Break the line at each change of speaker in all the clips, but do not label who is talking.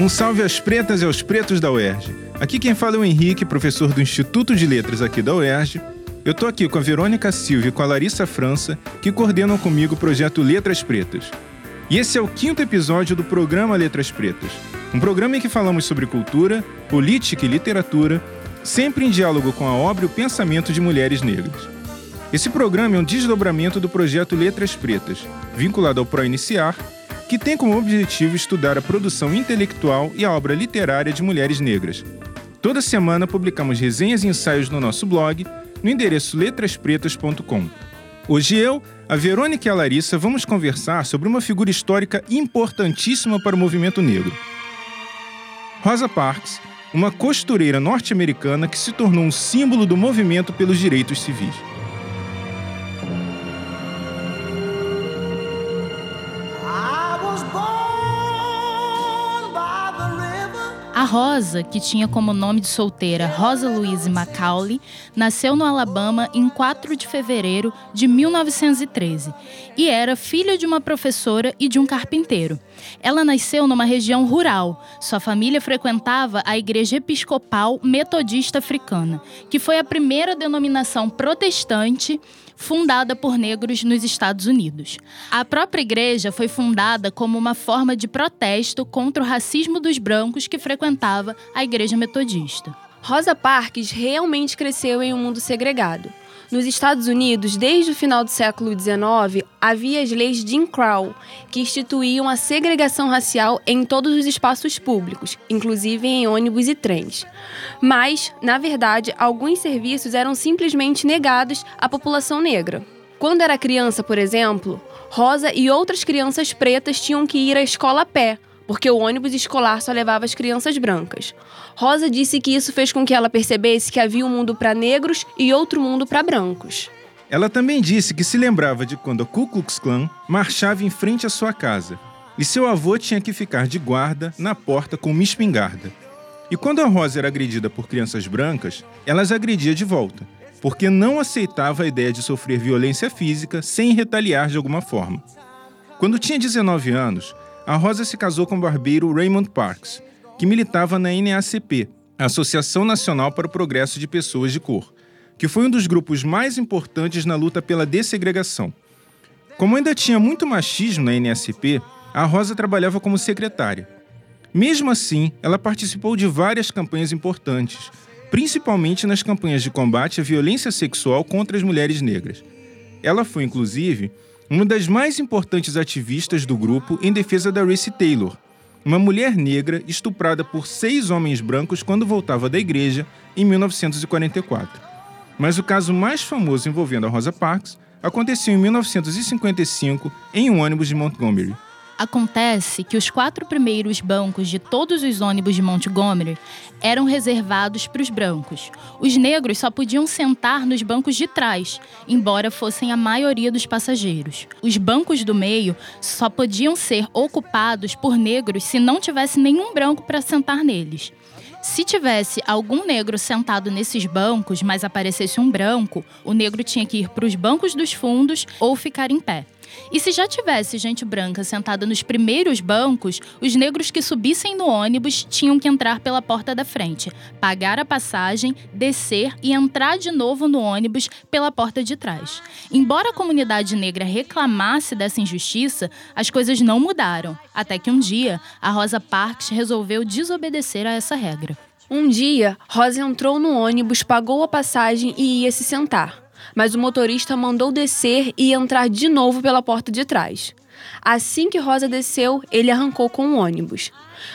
Um salve às pretas e aos pretos da UERJ. Aqui quem fala é o Henrique, professor do Instituto de Letras aqui da UERJ. Eu tô aqui com a Verônica Silva e com a Larissa França, que coordenam comigo o projeto Letras Pretas. E esse é o quinto episódio do programa Letras Pretas, um programa em que falamos sobre cultura, política e literatura, sempre em diálogo com a obra e o pensamento de mulheres negras. Esse programa é um desdobramento do projeto Letras Pretas, vinculado ao ProIniciar, que tem como objetivo estudar a produção intelectual e a obra literária de mulheres negras. Toda semana publicamos resenhas e ensaios no nosso blog, no endereço letraspretas.com. Hoje eu, a Verônica e a Larissa vamos conversar sobre uma figura histórica importantíssima para o movimento negro. Rosa Parks, uma costureira norte-americana que se tornou um símbolo do movimento pelos direitos civis.
A Rosa, que tinha como nome de solteira Rosa Louise Macaulay, nasceu no Alabama em 4 de fevereiro de 1913 e era filha de uma professora e de um carpinteiro. Ela nasceu numa região rural. Sua família frequentava a Igreja Episcopal Metodista Africana, que foi a primeira denominação protestante fundada por negros nos Estados Unidos. A própria igreja foi fundada como uma forma de protesto contra o racismo dos brancos que frequentava a igreja metodista.
Rosa Parks realmente cresceu em um mundo segregado. Nos Estados Unidos, desde o final do século XIX, havia as leis Jim Crow, que instituíam a segregação racial em todos os espaços públicos, inclusive em ônibus e trens. Mas, na verdade, alguns serviços eram simplesmente negados à população negra. Quando era criança, por exemplo, Rosa e outras crianças pretas tinham que ir à escola a pé, porque o ônibus escolar só levava as crianças brancas. Rosa disse que isso fez com que ela percebesse que havia um mundo para negros e outro mundo para brancos.
Ela também disse que se lembrava de quando a Ku Klux Klan marchava em frente à sua casa e seu avô tinha que ficar de guarda na porta com uma espingarda. E quando a Rosa era agredida por crianças brancas, ela as agredia de volta, porque não aceitava a ideia de sofrer violência física sem retaliar de alguma forma. Quando tinha 19 anos, a Rosa se casou com o barbeiro Raymond Parks, que militava na NACP, Associação Nacional para o Progresso de Pessoas de Cor, que foi um dos grupos mais importantes na luta pela dessegregação. Como ainda tinha muito machismo na NACP, a Rosa trabalhava como secretária. Mesmo assim, ela participou de várias campanhas importantes, principalmente nas campanhas de combate à violência sexual contra as mulheres negras. Ela foi, inclusive, uma das mais importantes ativistas do grupo em defesa da Recy Taylor, uma mulher negra estuprada por seis homens brancos quando voltava da igreja em 1944. Mas o caso mais famoso envolvendo a Rosa Parks aconteceu em 1955 em um ônibus de Montgomery.
Acontece que os quatro primeiros bancos de todos os ônibus de Montgomery eram reservados para os brancos. Os negros só podiam sentar nos bancos de trás, embora fossem a maioria dos passageiros. Os bancos do meio só podiam ser ocupados por negros se não tivesse nenhum branco para sentar neles. Se tivesse algum negro sentado nesses bancos, mas aparecesse um branco, o negro tinha que ir para os bancos dos fundos ou ficar em pé. E se já tivesse gente branca sentada nos primeiros bancos, os negros que subissem no ônibus tinham que entrar pela porta da frente, pagar a passagem, descer e entrar de novo no ônibus pela porta de trás. Embora a comunidade negra reclamasse dessa injustiça, as coisas não mudaram, até que um dia a Rosa Parks resolveu desobedecer a essa regra.
Um dia, Rosa entrou no ônibus, pagou a passagem e ia se sentar mas o motorista mandou descer e entrar de novo pela porta de trás. Assim que Rosa desceu, ele arrancou com o ônibus.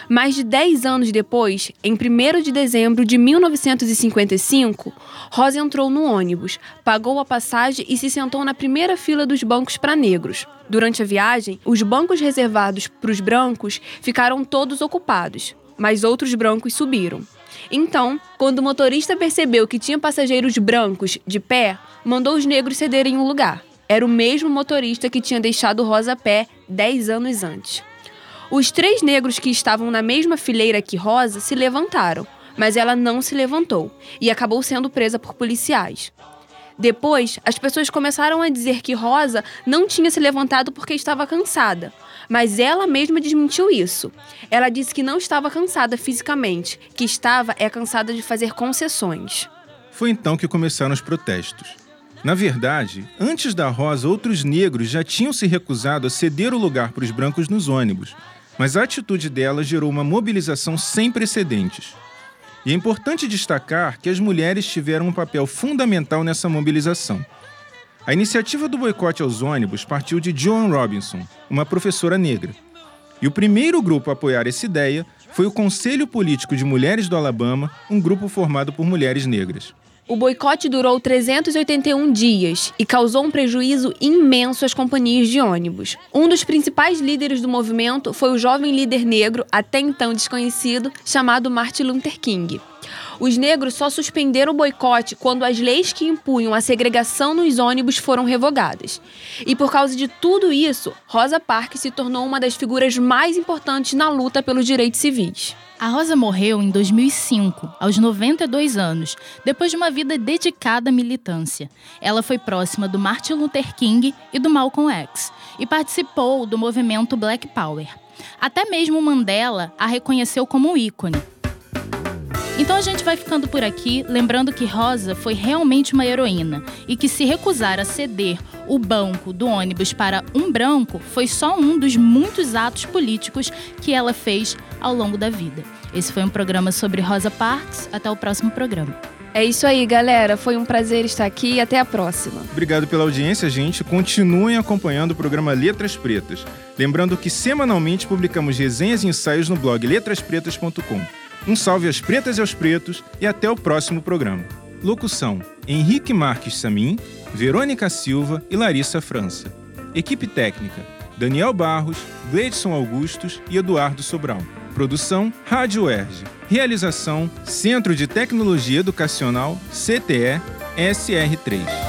Mais de 10 anos depois, em 1 de dezembro de 1955, Rosa entrou no ônibus, pagou a passagem e se sentou na primeira fila dos bancos para negros. Durante a viagem, os bancos reservados para os brancos ficaram todos ocupados, mas outros brancos subiram. Então, quando o motorista percebeu que tinha passageiros brancos de pé, mandou os negros cederem um lugar. Era o mesmo motorista que tinha deixado Rosa a pé 10 anos antes. Os três negros que estavam na mesma fileira que Rosa se levantaram, mas ela não se levantou e acabou sendo presa por policiais. Depois, as pessoas começaram a dizer que Rosa não tinha se levantado porque estava cansada. Mas ela mesma desmentiu isso. Ela disse que não estava cansada fisicamente, que estava é cansada de fazer concessões.
Foi então que começaram os protestos. Na verdade, antes da Rosa, outros negros já tinham se recusado a ceder o lugar para os brancos nos ônibus, mas a atitude dela gerou uma mobilização sem precedentes. E é importante destacar que as mulheres tiveram um papel fundamental nessa mobilização. A iniciativa do boicote aos ônibus partiu de Joan Robinson, uma professora negra. E o primeiro grupo a apoiar essa ideia foi o Conselho Político de Mulheres do Alabama, um grupo formado por mulheres negras.
O boicote durou 381 dias e causou um prejuízo imenso às companhias de ônibus. Um dos principais líderes do movimento foi o jovem líder negro, até então desconhecido, chamado Martin Luther King. Os negros só suspenderam o boicote quando as leis que impunham a segregação nos ônibus foram revogadas. E por causa de tudo isso, Rosa Parks se tornou uma das figuras mais importantes na luta pelos direitos civis.
A Rosa morreu em 2005, aos 92 anos, depois de uma vida dedicada à militância. Ela foi próxima do Martin Luther King e do Malcolm X e participou do movimento Black Power. Até mesmo Mandela a reconheceu como ícone. Então a gente vai ficando por aqui, lembrando que Rosa foi realmente uma heroína e que se recusar a ceder o banco do ônibus para um branco foi só um dos muitos atos políticos que ela fez ao longo da vida. Esse foi um programa sobre Rosa Parks. Até o próximo programa.
É isso aí, galera. Foi um prazer estar aqui e até a próxima.
Obrigado pela audiência, gente. Continuem acompanhando o programa Letras Pretas. Lembrando que semanalmente publicamos resenhas e ensaios no blog letraspretas.com. Um salve às pretas e aos pretos e até o próximo programa. Locução: Henrique Marques Samin, Verônica Silva e Larissa França. Equipe técnica: Daniel Barros, Gleidson Augustos e Eduardo Sobral. Produção: Rádio Erge. Realização: Centro de Tecnologia Educacional, CTE, SR3.